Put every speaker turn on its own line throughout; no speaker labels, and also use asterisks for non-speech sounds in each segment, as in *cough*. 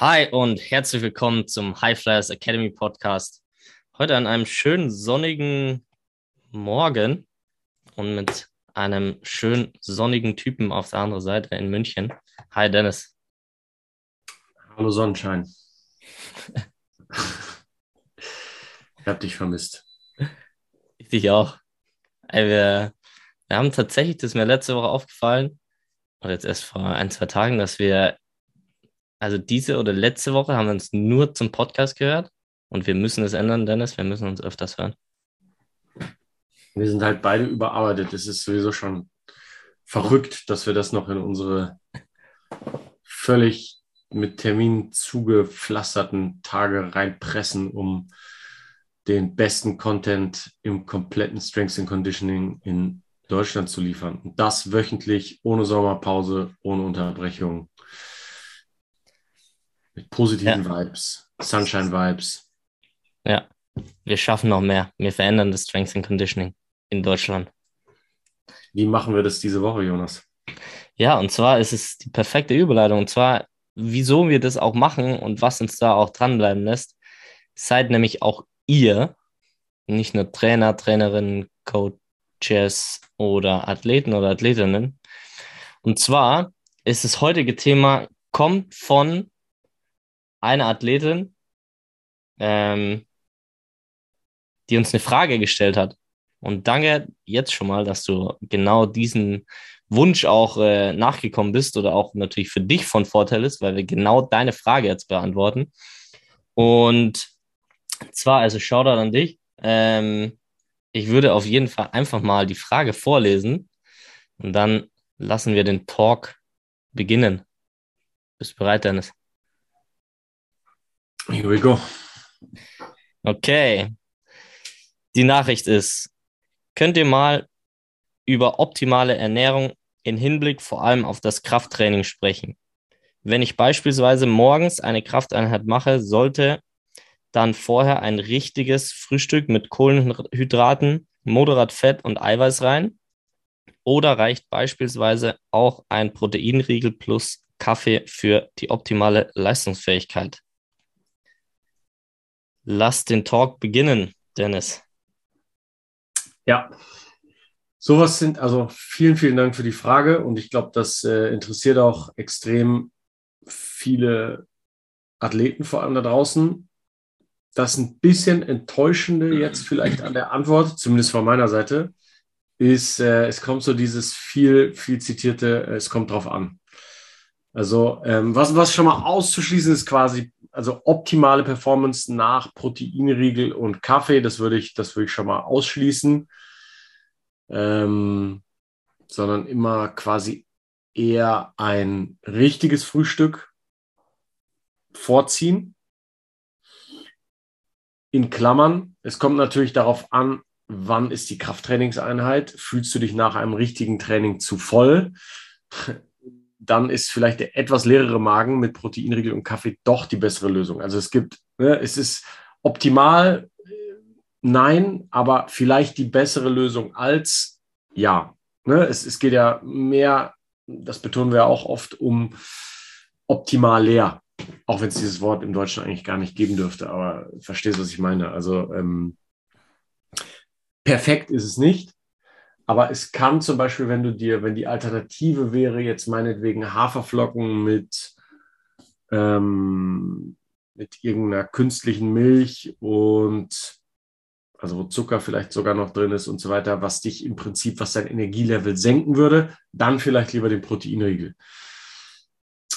Hi und herzlich willkommen zum High Flyers Academy Podcast. Heute an einem schönen sonnigen Morgen und mit einem schön sonnigen Typen auf der anderen Seite in München. Hi Dennis.
Hallo Sonnenschein. ich habe dich vermisst.
Ich dich auch. Ey, wir, wir haben tatsächlich, das ist mir letzte Woche aufgefallen, oder jetzt erst vor ein, zwei Tagen, dass wir also diese oder letzte Woche haben wir uns nur zum Podcast gehört und wir müssen es ändern, Dennis. Wir müssen uns öfters hören.
Wir sind halt beide überarbeitet. Es ist sowieso schon verrückt, dass wir das noch in unsere völlig mit Terminen zugepflasterten Tage reinpressen, um den besten Content im kompletten Strengths and Conditioning in Deutschland zu liefern. Und das wöchentlich, ohne Sommerpause, ohne Unterbrechung. Mit positiven ja. Vibes, Sunshine-Vibes.
Ja, wir schaffen noch mehr. Wir verändern das Strength and Conditioning in Deutschland.
Wie machen wir das diese Woche, Jonas?
Ja, und zwar ist es die perfekte Überleitung. Und zwar, wieso wir das auch machen und was uns da auch dranbleiben lässt, seid nämlich auch ihr, nicht nur Trainer, Trainerinnen, Coaches oder Athleten oder Athletinnen. Und zwar ist das heutige Thema, kommt von eine Athletin, ähm, die uns eine Frage gestellt hat. Und danke jetzt schon mal, dass du genau diesen Wunsch auch äh, nachgekommen bist oder auch natürlich für dich von Vorteil ist, weil wir genau deine Frage jetzt beantworten. Und zwar, also Shoutout an dich. Ähm, ich würde auf jeden Fall einfach mal die Frage vorlesen und dann lassen wir den Talk beginnen. Bist du bereit, Dennis?
Here we go.
Okay. Die Nachricht ist, könnt ihr mal über optimale Ernährung in Hinblick vor allem auf das Krafttraining sprechen? Wenn ich beispielsweise morgens eine Krafteinheit mache, sollte dann vorher ein richtiges Frühstück mit Kohlenhydraten, moderat Fett und Eiweiß rein? Oder reicht beispielsweise auch ein Proteinriegel plus Kaffee für die optimale Leistungsfähigkeit? Lass den Talk beginnen, Dennis.
Ja, sowas sind, also vielen, vielen Dank für die Frage und ich glaube, das äh, interessiert auch extrem viele Athleten vor allem da draußen. Das ein bisschen enttäuschende jetzt vielleicht an der Antwort, zumindest von meiner Seite, ist, äh, es kommt so dieses viel, viel zitierte, äh, es kommt drauf an. Also ähm, was, was schon mal auszuschließen ist quasi also optimale Performance nach Proteinriegel und Kaffee, das würde ich, das würde ich schon mal ausschließen. Ähm, sondern immer quasi eher ein richtiges Frühstück vorziehen. In Klammern, es kommt natürlich darauf an, wann ist die Krafttrainingseinheit? Fühlst du dich nach einem richtigen Training zu voll? Dann ist vielleicht der etwas leerere Magen mit Proteinriegel und Kaffee doch die bessere Lösung. Also es gibt, ne, es ist optimal, nein, aber vielleicht die bessere Lösung als ja. Ne, es, es geht ja mehr, das betonen wir auch oft, um optimal leer. Auch wenn es dieses Wort im Deutschen eigentlich gar nicht geben dürfte, aber verstehst, was ich meine. Also ähm, perfekt ist es nicht, aber es kann zum Beispiel, wenn du dir, wenn die Alternative wäre, jetzt meinetwegen Haferflocken mit, ähm, mit irgendeiner künstlichen Milch und also wo Zucker vielleicht sogar noch drin ist und so weiter, was dich im Prinzip, was dein Energielevel senken würde, dann vielleicht lieber den Proteinriegel.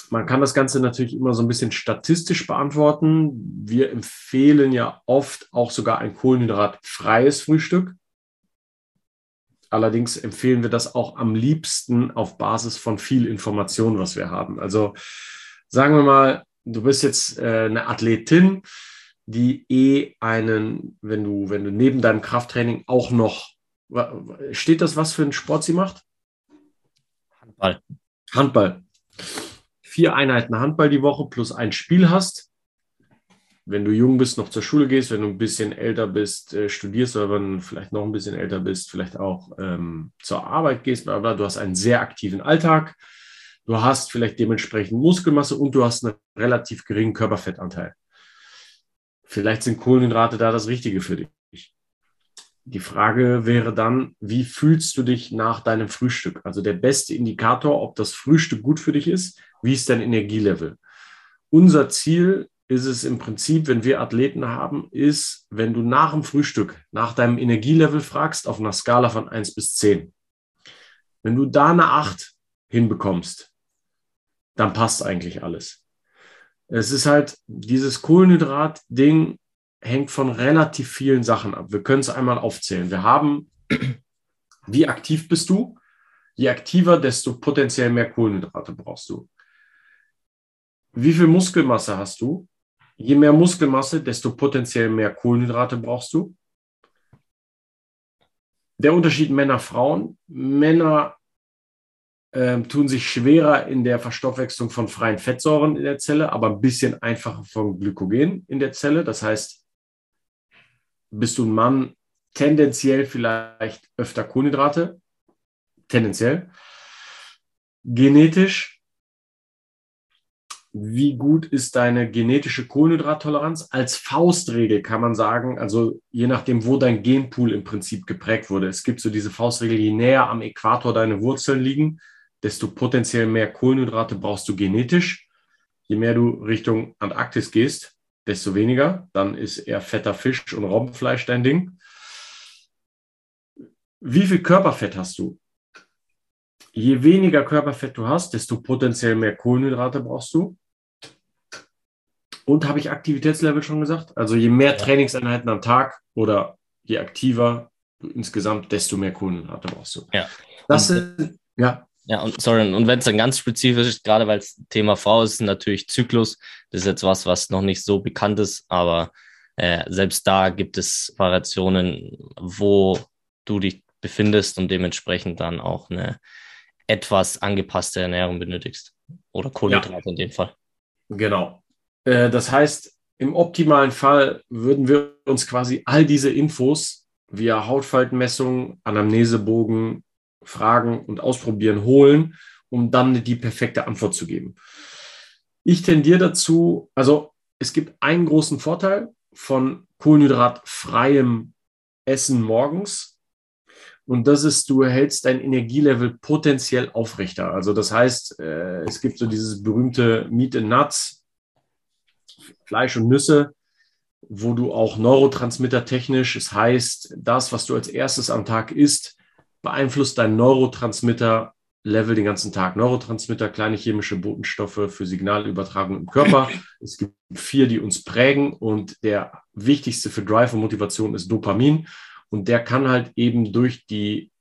Man kann das Ganze natürlich immer so ein bisschen statistisch beantworten. Wir empfehlen ja oft auch sogar ein kohlenhydratfreies Frühstück. Allerdings empfehlen wir das auch am liebsten auf Basis von viel Information, was wir haben. Also sagen wir mal, du bist jetzt äh, eine Athletin, die eh einen, wenn du, wenn du neben deinem Krafttraining auch noch, steht das, was für einen Sport sie macht?
Handball.
Handball. Vier Einheiten Handball die Woche plus ein Spiel hast, wenn du jung bist, noch zur Schule gehst, wenn du ein bisschen älter bist, äh, studierst oder wenn du vielleicht noch ein bisschen älter bist, vielleicht auch ähm, zur Arbeit gehst, aber du hast einen sehr aktiven Alltag. du hast vielleicht dementsprechend Muskelmasse und du hast einen relativ geringen Körperfettanteil. Vielleicht sind Kohlenhydrate da das Richtige für dich. Die Frage wäre dann, wie fühlst du dich nach deinem Frühstück? Also der beste Indikator, ob das Frühstück gut für dich ist, wie ist dein Energielevel? Unser Ziel ist es im Prinzip, wenn wir Athleten haben, ist, wenn du nach dem Frühstück nach deinem Energielevel fragst, auf einer Skala von 1 bis 10. Wenn du da eine 8 hinbekommst, dann passt eigentlich alles. Es ist halt dieses Kohlenhydrat-Ding hängt von relativ vielen Sachen ab. Wir können es einmal aufzählen. Wir haben, wie aktiv bist du? Je aktiver, desto potenziell mehr Kohlenhydrate brauchst du. Wie viel Muskelmasse hast du? Je mehr Muskelmasse, desto potenziell mehr Kohlenhydrate brauchst du. Der Unterschied Männer-Frauen. Männer äh, tun sich schwerer in der Verstoffwechslung von freien Fettsäuren in der Zelle, aber ein bisschen einfacher von Glykogen in der Zelle. Das heißt, bist du ein Mann, tendenziell vielleicht öfter Kohlenhydrate, tendenziell. Genetisch wie gut ist deine genetische Kohlenhydrattoleranz? Als Faustregel kann man sagen, also je nachdem, wo dein Genpool im Prinzip geprägt wurde. Es gibt so diese Faustregel, je näher am Äquator deine Wurzeln liegen, desto potenziell mehr Kohlenhydrate brauchst du genetisch. Je mehr du Richtung Antarktis gehst, desto weniger. Dann ist eher fetter Fisch und Robbenfleisch dein Ding. Wie viel Körperfett hast du? Je weniger Körperfett du hast, desto potenziell mehr Kohlenhydrate brauchst du. Und habe ich Aktivitätslevel schon gesagt? Also je mehr. Trainingseinheiten am Tag oder je aktiver du insgesamt, desto mehr Kohlenhydrate brauchst du.
Ja.
Das sind, ja.
Ja, und sorry, und wenn es dann ganz spezifisch ist, gerade weil es Thema Frau ist, natürlich Zyklus. Das ist jetzt was, was noch nicht so bekannt ist, aber äh, selbst da gibt es Variationen, wo du dich befindest und dementsprechend dann auch eine etwas angepasste Ernährung benötigst. Oder Kohlenhydrate ja. in dem Fall.
Genau. Äh, das heißt, im optimalen Fall würden wir uns quasi all diese Infos via Hautfaltenmessung, Anamnesebogen, Fragen und Ausprobieren holen, um dann die perfekte Antwort zu geben. Ich tendiere dazu, also es gibt einen großen Vorteil von kohlenhydratfreiem Essen morgens. Und das ist, du hältst dein Energielevel potenziell aufrechter. Also das heißt, äh, es gibt so dieses berühmte Meat and Nuts, Fleisch und Nüsse, wo du auch Neurotransmitter technisch, es heißt, das, was du als erstes am Tag isst, beeinflusst dein Neurotransmitter Level den ganzen Tag. Neurotransmitter, kleine chemische Botenstoffe für Signalübertragung im Körper. *clears throat* Es gibt vier, die uns prägen und der wichtigste für Drive und Motivation ist Dopamin und der kann halt eben durch die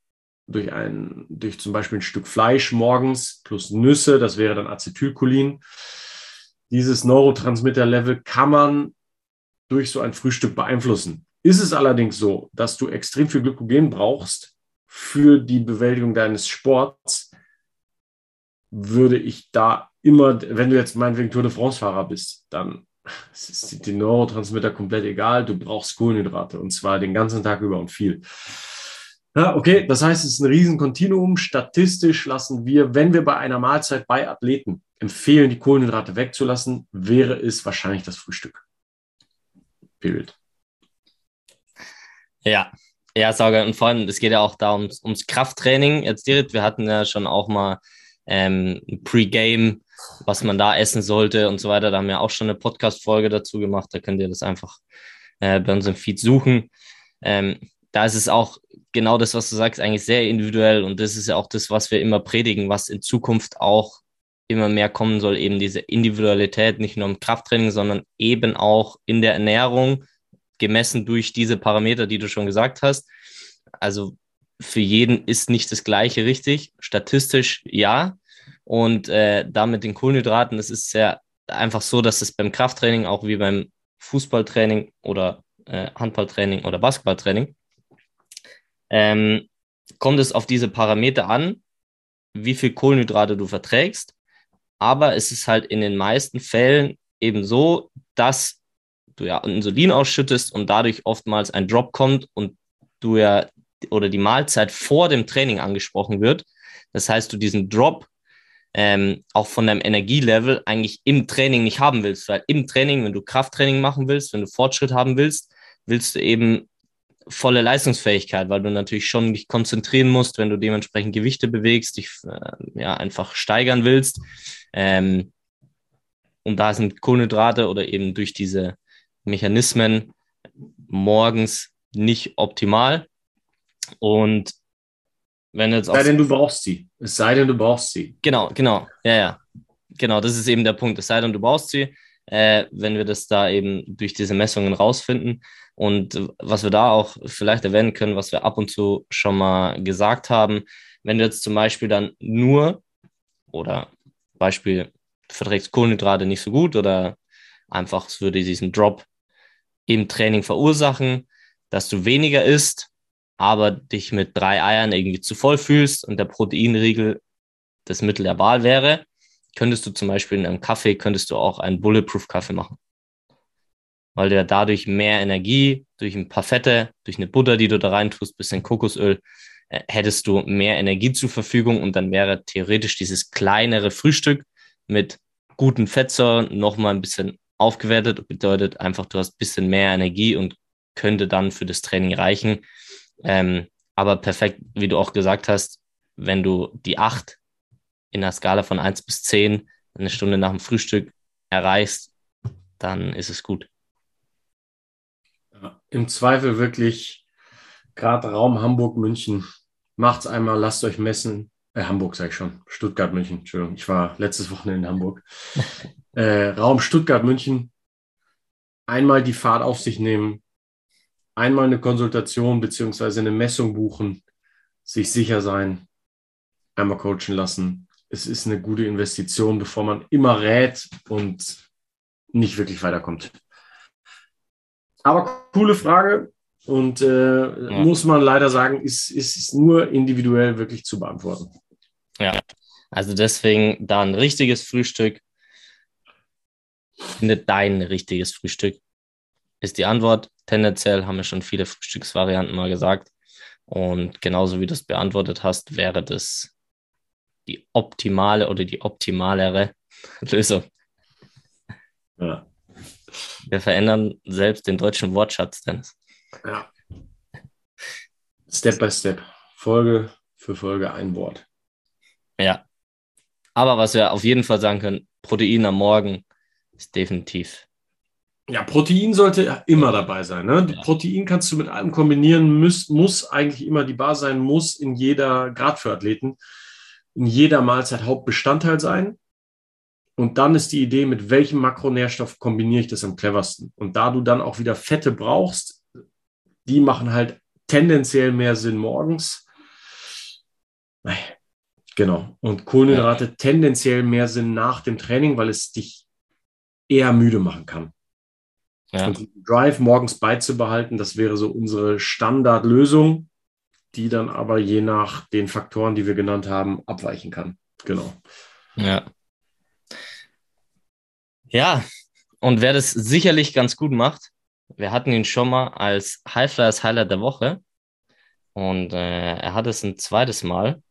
durch ein durch zum Beispiel ein Stück Fleisch morgens plus Nüsse, das wäre dann Acetylcholin, dieses Neurotransmitter-Level kann man durch so ein Frühstück beeinflussen. Ist es allerdings so, dass du extrem viel Glykogen brauchst für die Bewältigung deines Sports, würde ich da immer, wenn du jetzt meinetwegen Tour de France-Fahrer bist, dann *laughs* sind die Neurotransmitter komplett egal. Du brauchst Kohlenhydrate und zwar den ganzen Tag über und viel. Ja, okay, das heißt, es ist ein Riesen-Kontinuum. Statistisch lassen wir, wenn wir bei einer Mahlzeit bei Athleten empfehlen, die Kohlenhydrate wegzulassen, wäre es wahrscheinlich das Frühstück. Period.
Ja, ja, Sauger. Und vor allem, es geht ja auch da ums, ums Krafttraining. Jetzt direkt, wir hatten ja schon auch mal ähm, Pre-Game, was man da essen sollte und so weiter. Da haben wir auch schon eine Podcast-Folge dazu gemacht. Da könnt ihr das einfach äh, bei unserem Feed suchen. Ähm, da ist es auch genau das, was du sagst, eigentlich sehr individuell. Und das ist ja auch das, was wir immer predigen, was in Zukunft auch immer mehr kommen soll, eben diese Individualität, nicht nur im Krafttraining, sondern eben auch in der Ernährung, gemessen durch diese Parameter, die du schon gesagt hast. Also für jeden ist nicht das Gleiche richtig. Statistisch ja. Und äh, damit den Kohlenhydraten, es ist sehr einfach so, dass es beim Krafttraining auch wie beim Fußballtraining oder äh, Handballtraining oder Basketballtraining ähm, kommt es auf diese Parameter an, wie viel Kohlenhydrate du verträgst aber es ist halt in den meisten Fällen eben so, dass du ja Insulin ausschüttest und dadurch oftmals ein Drop kommt und du ja oder die Mahlzeit vor dem Training angesprochen wird. Das heißt, du diesen Drop ähm, auch von deinem Energielevel eigentlich im Training nicht haben willst. Weil im Training, wenn du Krafttraining machen willst, wenn du Fortschritt haben willst, willst du eben volle Leistungsfähigkeit, weil du natürlich schon dich konzentrieren musst, wenn du dementsprechend Gewichte bewegst, dich äh, ja einfach steigern willst. Ähm, und da sind Kohlenhydrate oder eben durch diese Mechanismen morgens nicht optimal. Und wenn jetzt
es sei denn, du brauchst sie. Es sei denn, du brauchst sie.
Genau, genau. Ja, ja. Genau, das ist eben der Punkt. Es sei denn, du brauchst sie, äh, wenn wir das da eben durch diese Messungen rausfinden. Und was wir da auch vielleicht erwähnen können, was wir ab und zu schon mal gesagt haben, wenn du jetzt zum Beispiel dann nur oder Beispiel verträgst Kohlenhydrate nicht so gut oder einfach es würde diesen Drop im Training verursachen, dass du weniger isst, aber dich mit drei Eiern irgendwie zu voll fühlst und der Proteinriegel das Mittel der Wahl wäre, könntest du zum Beispiel in einem Kaffee, könntest du auch einen Bulletproof-Kaffee machen. Weil du ja dadurch mehr Energie, durch ein paar Fette, durch eine Butter, die du da rein tust, bisschen Kokosöl, äh, hättest du mehr Energie zur Verfügung und dann wäre theoretisch dieses kleinere Frühstück mit guten Fettsäuren nochmal ein bisschen aufgewertet. Bedeutet einfach, du hast ein bisschen mehr Energie und könnte dann für das Training reichen. Ähm, aber perfekt, wie du auch gesagt hast, wenn du die acht in der Skala von eins bis zehn eine Stunde nach dem Frühstück erreichst, dann ist es gut.
Ja, Im Zweifel wirklich gerade Raum Hamburg, München. Macht's einmal, lasst euch messen. Äh, Hamburg sage ich schon. Stuttgart, München. Entschuldigung, ich war letztes Wochenende in Hamburg. *laughs* äh, Raum Stuttgart, München. Einmal die Fahrt auf sich nehmen, einmal eine Konsultation beziehungsweise eine Messung buchen, sich sicher sein, einmal coachen lassen. Es ist eine gute Investition, bevor man immer rät und nicht wirklich weiterkommt. Aber coole Frage und äh, ja. muss man leider sagen, ist, ist nur individuell wirklich zu beantworten.
Ja, also deswegen da ein richtiges Frühstück. Finde dein richtiges Frühstück ist die Antwort. Tendenziell haben wir schon viele Frühstücksvarianten mal gesagt. Und genauso wie du es beantwortet hast, wäre das die optimale oder die optimalere *laughs* Lösung. Ja. Wir verändern selbst den deutschen Wortschatz, Dennis. Ja.
Step by Step. Folge für Folge ein Wort.
Ja. Aber was wir auf jeden Fall sagen können, Protein am Morgen ist definitiv
ja, Protein sollte immer dabei sein. Ne? Ja. Protein kannst du mit allem kombinieren, muss, muss eigentlich immer die Bar sein, muss in jeder, gerade für Athleten, in jeder Mahlzeit Hauptbestandteil sein. Und dann ist die Idee, mit welchem Makronährstoff kombiniere ich das am cleversten. Und da du dann auch wieder Fette brauchst, die machen halt tendenziell mehr Sinn morgens. Genau. Und Kohlenhydrate ja. tendenziell mehr Sinn nach dem Training, weil es dich eher müde machen kann. Ja. Und Drive morgens beizubehalten, das wäre so unsere Standardlösung, die dann aber je nach den Faktoren, die wir genannt haben, abweichen kann. Genau.
Ja. Ja, und wer das sicherlich ganz gut macht, wir hatten ihn schon mal als Highflyers Highlight der Woche und äh, er hat es ein zweites Mal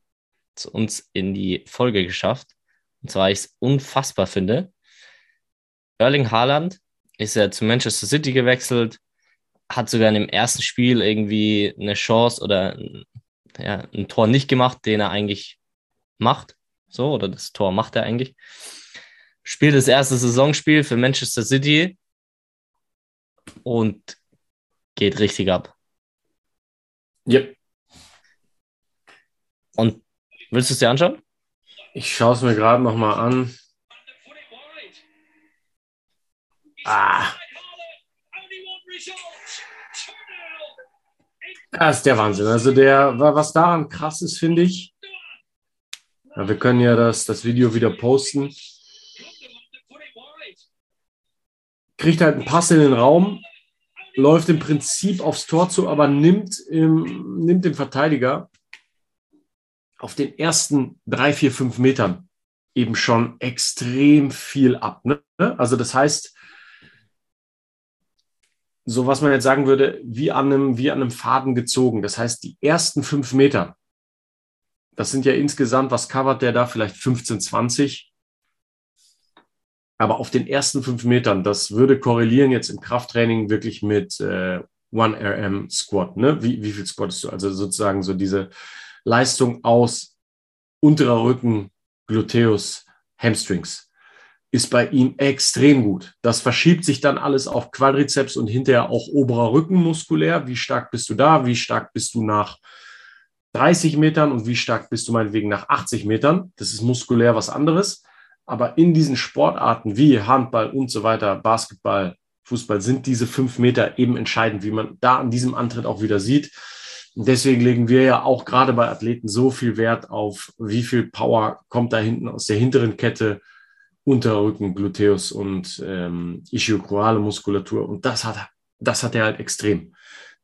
zu uns in die Folge geschafft. Und zwar, ich es unfassbar finde. Erling Haaland ist er zu Manchester City gewechselt, hat sogar in dem ersten Spiel irgendwie eine Chance oder ja, ein Tor nicht gemacht, den er eigentlich macht. So, oder das Tor macht er eigentlich. Spielt das erste Saisonspiel für Manchester City und geht richtig ab.
Yep.
Und willst du es dir anschauen?
Ich schaue es mir gerade nochmal an. Ah. Das ist der Wahnsinn. Also der, was daran krass ist, finde ich. Ja, wir können ja das, das Video wieder posten. Kriegt halt einen Pass in den Raum, läuft im Prinzip aufs Tor zu, aber nimmt, im, nimmt den Verteidiger auf den ersten drei, vier, fünf Metern eben schon extrem viel ab. Ne? Also das heißt, so was man jetzt sagen würde, wie an einem, wie an einem Faden gezogen. Das heißt, die ersten fünf Meter, das sind ja insgesamt, was covert der da? Vielleicht 15, 20. Aber auf den ersten fünf Metern, das würde korrelieren jetzt im Krafttraining wirklich mit äh, 1RM Squat. Ne? Wie, wie viel squattest du? Also sozusagen so diese Leistung aus unterer Rücken, Gluteus, Hamstrings ist bei ihm extrem gut. Das verschiebt sich dann alles auf Quadrizeps und hinterher auch oberer Rücken muskulär. Wie stark bist du da? Wie stark bist du nach 30 Metern und wie stark bist du meinetwegen nach 80 Metern? Das ist muskulär was anderes. Aber in diesen Sportarten wie Handball und so weiter, Basketball, Fußball, sind diese fünf Meter eben entscheidend, wie man da an diesem Antritt auch wieder sieht. Und deswegen legen wir ja auch gerade bei Athleten so viel Wert auf, wie viel Power kommt da hinten aus der hinteren Kette, Unterrücken, Gluteus und ähm, ischiochorale Muskulatur. Und das hat, das hat er halt extrem.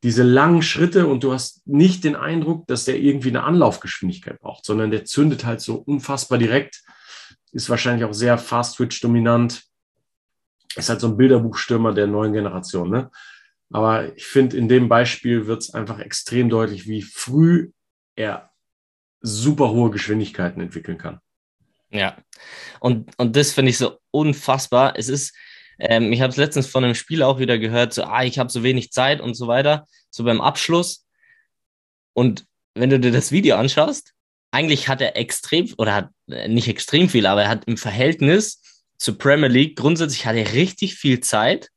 Diese langen Schritte und du hast nicht den Eindruck, dass der irgendwie eine Anlaufgeschwindigkeit braucht, sondern der zündet halt so unfassbar direkt, ist wahrscheinlich auch sehr Fast-Twitch-dominant, ist halt so ein Bilderbuchstürmer der neuen Generation. Ne? Aber ich finde, in dem Beispiel wird es einfach extrem deutlich, wie früh er super hohe Geschwindigkeiten entwickeln kann.
Ja, und, und das finde ich so unfassbar. Es ist, ähm, ich habe es letztens von einem Spiel auch wieder gehört, so, ah, ich habe so wenig Zeit und so weiter, so beim Abschluss. Und wenn du dir das Video anschaust, eigentlich hat er extrem, oder hat äh, nicht extrem viel, aber er hat im Verhältnis zur Premier League grundsätzlich hat er richtig viel Zeit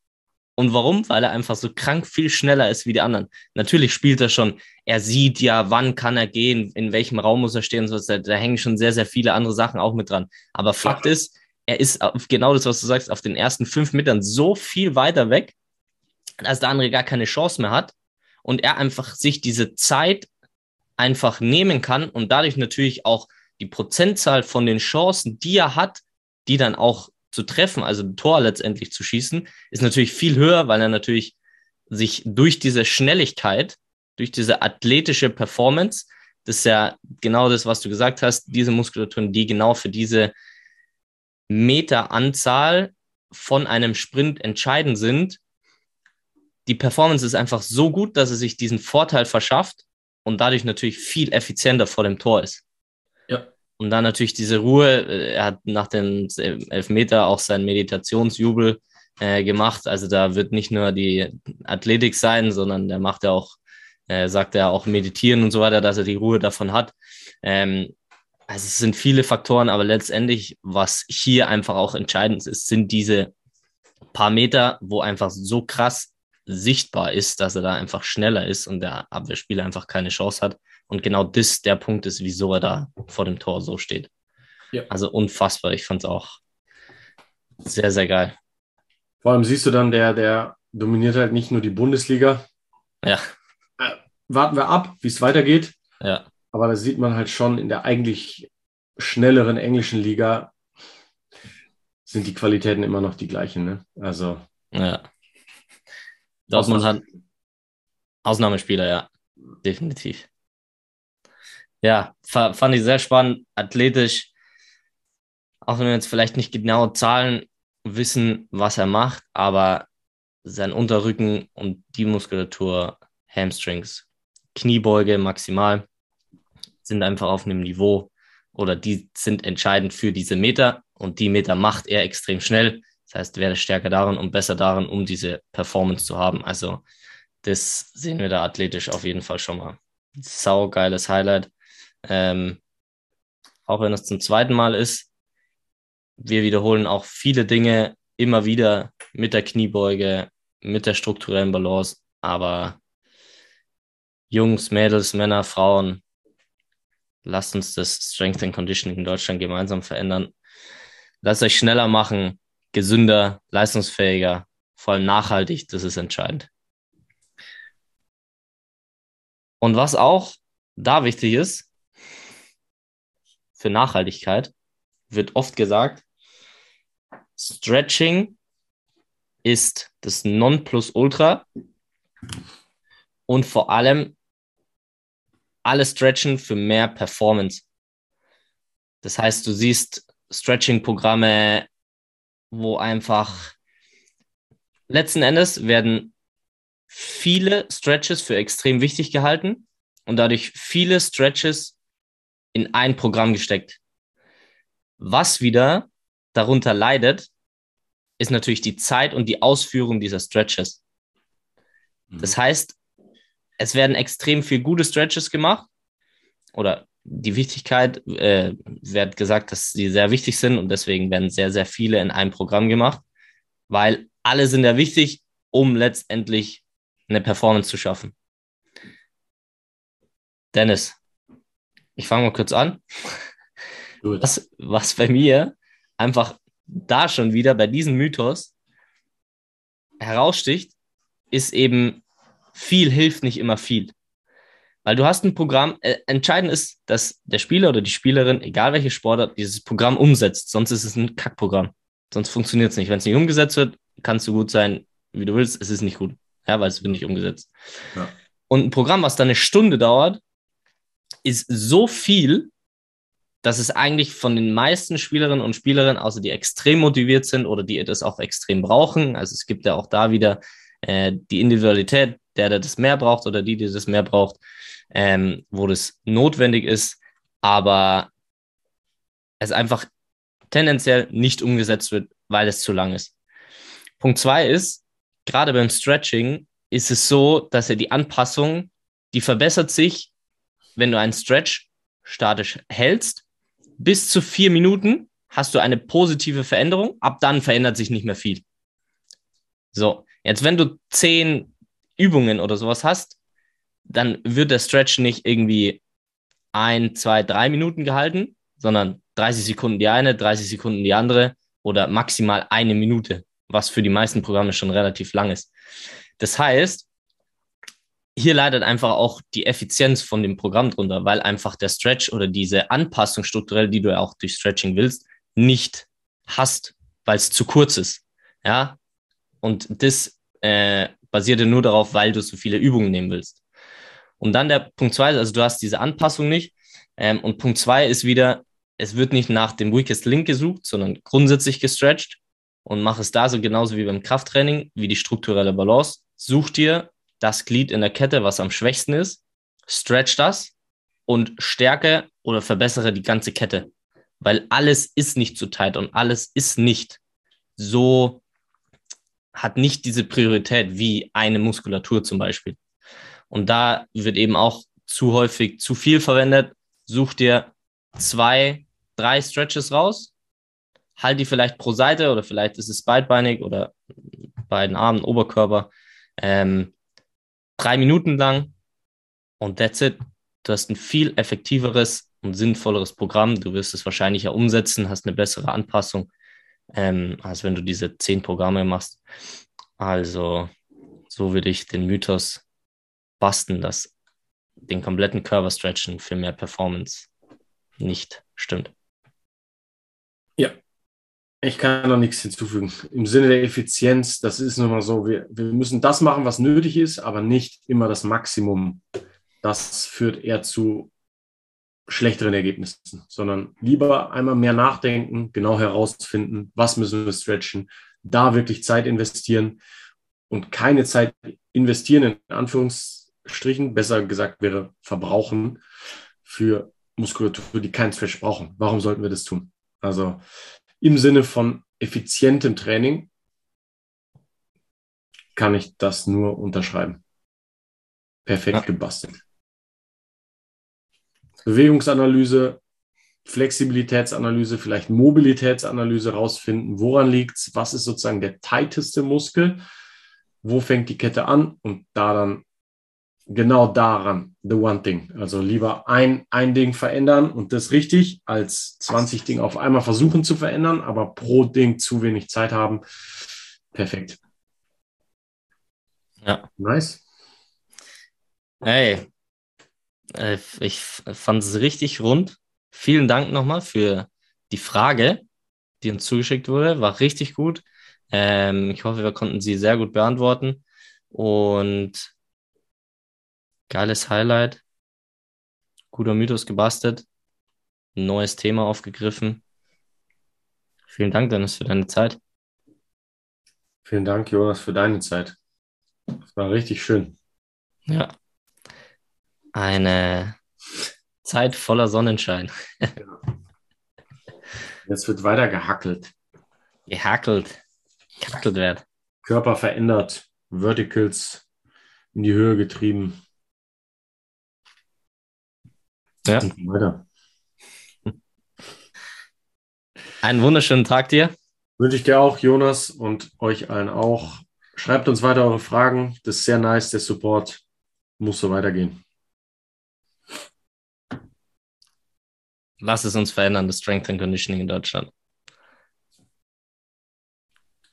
und warum? Weil er einfach so krank viel schneller ist wie die anderen. Natürlich spielt er schon, er sieht ja, wann kann er gehen, in welchem Raum muss er stehen und so. Da, da hängen schon sehr, sehr viele andere Sachen auch mit dran. Aber Fakt ist, er ist auf genau das, was du sagst, auf den ersten fünf Metern so viel weiter weg, dass der andere gar keine Chance mehr hat und er einfach sich diese Zeit einfach nehmen kann und dadurch natürlich auch die Prozentzahl von den Chancen, die er hat, die dann auch zu treffen, also ein Tor letztendlich zu schießen, ist natürlich viel höher, weil er natürlich sich durch diese Schnelligkeit, durch diese athletische Performance, das ist ja genau das, was du gesagt hast, diese Muskulaturen, die genau für diese Meteranzahl von einem Sprint entscheidend sind. Die Performance ist einfach so gut, dass er sich diesen Vorteil verschafft und dadurch natürlich viel effizienter vor dem Tor ist. Und dann natürlich diese Ruhe. Äh, er hat nach dem Elfmeter auch seinen Meditationsjubel äh, gemacht. Also da wird nicht nur die Athletik sein, sondern der macht ja auch, äh, sagt er auch meditieren und so weiter, dass er die Ruhe davon hat. Ähm, also es sind viele Faktoren, aber letztendlich, was hier einfach auch entscheidend ist, sind diese paar Meter, wo einfach so krass sichtbar ist, dass er da einfach schneller ist und der Abwehrspieler einfach keine Chance hat. Und genau das der Punkt ist, wieso er da vor dem Tor so steht. Ja. Also unfassbar. Ich fand es auch sehr, sehr geil.
Vor allem siehst du dann, der, der dominiert halt nicht nur die Bundesliga.
Ja.
Äh, warten wir ab, wie es weitergeht.
Ja.
Aber da sieht man halt schon in der eigentlich schnelleren englischen Liga sind die Qualitäten immer noch die gleichen. Ne? Also.
Ja. Dortmund hat Ausnahmespieler, ja. Definitiv ja, fand ich sehr spannend, athletisch. Auch wenn wir jetzt vielleicht nicht genau Zahlen wissen, was er macht, aber sein Unterrücken und die Muskulatur, Hamstrings, Kniebeuge maximal, sind einfach auf einem Niveau oder die sind entscheidend für diese Meter und die Meter macht er extrem schnell. Das heißt, werde stärker darin und besser darin, um diese Performance zu haben. Also das sehen wir da athletisch auf jeden Fall schon mal. Sau geiles Highlight. Ähm, auch wenn es zum zweiten Mal ist, wir wiederholen auch viele Dinge immer wieder mit der Kniebeuge, mit der strukturellen Balance. Aber Jungs, Mädels, Männer, Frauen, lasst uns das Strength and Conditioning in Deutschland gemeinsam verändern. Lasst euch schneller machen, gesünder, leistungsfähiger, vor allem nachhaltig, das ist entscheidend. Und was auch da wichtig ist, für Nachhaltigkeit wird oft gesagt, Stretching ist das Nonplusultra und vor allem alle Stretchen für mehr Performance. Das heißt, du siehst Stretching-Programme, wo einfach letzten Endes werden viele Stretches für extrem wichtig gehalten und dadurch viele Stretches in ein Programm gesteckt. Was wieder darunter leidet, ist natürlich die Zeit und die Ausführung dieser Stretches. Mhm. Das heißt, es werden extrem viel gute Stretches gemacht oder die Wichtigkeit äh, wird gesagt, dass sie sehr wichtig sind und deswegen werden sehr, sehr viele in einem Programm gemacht, weil alle sind ja wichtig, um letztendlich eine Performance zu schaffen. Dennis, ich fange mal kurz an. Was, was bei mir einfach da schon wieder bei diesem Mythos heraussticht, ist eben, viel hilft nicht immer viel. Weil du hast ein Programm, äh, entscheidend ist, dass der Spieler oder die Spielerin, egal welche Sportart, dieses Programm umsetzt. Sonst ist es ein Kackprogramm. Sonst funktioniert es nicht. Wenn es nicht umgesetzt wird, kannst du gut sein, wie du willst. Es ist nicht gut. Ja, weil es wird nicht umgesetzt. Ja. Und ein Programm, was dann eine Stunde dauert, ist so viel, dass es eigentlich von den meisten Spielerinnen und Spielern, außer die extrem motiviert sind oder die das auch extrem brauchen, also es gibt ja auch da wieder äh, die Individualität, der, der das mehr braucht oder die, die das mehr braucht, ähm, wo das notwendig ist, aber es einfach tendenziell nicht umgesetzt wird, weil es zu lang ist. Punkt zwei ist, gerade beim Stretching ist es so, dass er die Anpassung, die verbessert sich, wenn du einen Stretch statisch hältst bis zu vier Minuten hast du eine positive Veränderung. Ab dann verändert sich nicht mehr viel. So, jetzt wenn du zehn Übungen oder sowas hast, dann wird der Stretch nicht irgendwie ein, zwei, drei Minuten gehalten, sondern 30 Sekunden die eine, 30 Sekunden die andere oder maximal eine Minute, was für die meisten Programme schon relativ lang ist. Das heißt, hier leidet einfach auch die Effizienz von dem Programm drunter, weil einfach der Stretch oder diese Anpassung strukturell, die du ja auch durch Stretching willst, nicht hast, weil es zu kurz ist. Ja. Und das äh, basiert ja nur darauf, weil du so viele Übungen nehmen willst. Und dann der Punkt zwei, also du hast diese Anpassung nicht. Ähm, und Punkt zwei ist wieder, es wird nicht nach dem Weakest Link gesucht, sondern grundsätzlich gestretched und mach es da so genauso wie beim Krafttraining, wie die strukturelle Balance. Such dir das Glied in der Kette, was am schwächsten ist, stretch das und stärke oder verbessere die ganze Kette. Weil alles ist nicht zu tight und alles ist nicht so, hat nicht diese Priorität wie eine Muskulatur zum Beispiel. Und da wird eben auch zu häufig zu viel verwendet. Such dir zwei, drei Stretches raus, halt die vielleicht pro Seite oder vielleicht ist es beidbeinig oder beiden Armen, Oberkörper. Ähm, drei Minuten lang und that's it. Du hast ein viel effektiveres und sinnvolleres Programm. Du wirst es wahrscheinlich ja umsetzen, hast eine bessere Anpassung, ähm, als wenn du diese zehn Programme machst. Also, so würde ich den Mythos basteln, dass den kompletten Körper stretchen für mehr Performance nicht stimmt.
Ja, ich kann da nichts hinzufügen. Im Sinne der Effizienz, das ist nun mal so, wir, wir müssen das machen, was nötig ist, aber nicht immer das Maximum. Das führt eher zu schlechteren Ergebnissen, sondern lieber einmal mehr nachdenken, genau herausfinden, was müssen wir stretchen, da wirklich Zeit investieren und keine Zeit investieren, in Anführungsstrichen, besser gesagt wäre verbrauchen für Muskulatur, die keinen Stretch brauchen. Warum sollten wir das tun? Also im Sinne von effizientem Training kann ich das nur unterschreiben. Perfekt ja. gebastelt. Bewegungsanalyse, Flexibilitätsanalyse, vielleicht Mobilitätsanalyse rausfinden, woran liegt es, was ist sozusagen der tighteste Muskel, wo fängt die Kette an und da dann genau daran, the one thing. Also lieber ein, ein Ding verändern und das richtig, als 20 Dinge auf einmal versuchen zu verändern, aber pro Ding zu wenig Zeit haben. Perfekt.
Ja.
Nice.
Hey, äh, ich fand es richtig rund. Vielen Dank nochmal für die Frage, die uns zugeschickt wurde. War richtig gut. Ähm, ich hoffe, wir konnten sie sehr gut beantworten. Und Geiles Highlight. Guter Mythos gebastelt. Ein neues Thema aufgegriffen. Vielen Dank, Dennis, für deine Zeit.
Vielen Dank, Jonas, für deine Zeit. Das war richtig schön.
Ja. Eine Zeit voller Sonnenschein. *laughs*
Jetzt wird weiter gehackelt.
Gehackelt. Gehackelt wird.
Körper verändert. Verticals in die Höhe getrieben.
Ja.
Weiter.
Einen wunderschönen Tag dir.
Wünsche ich dir auch, Jonas, und euch allen auch. Schreibt uns weiter eure Fragen. Das ist sehr nice. Der Support muss so weitergehen.
Lass es uns verändern, das Strength and Conditioning in Deutschland.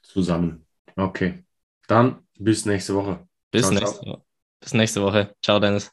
Zusammen. Okay. Dann bis nächste Woche.
Bis
Ciao,
nächste
ciao.
Woche. Bis nächste Woche. Ciao, Dennis.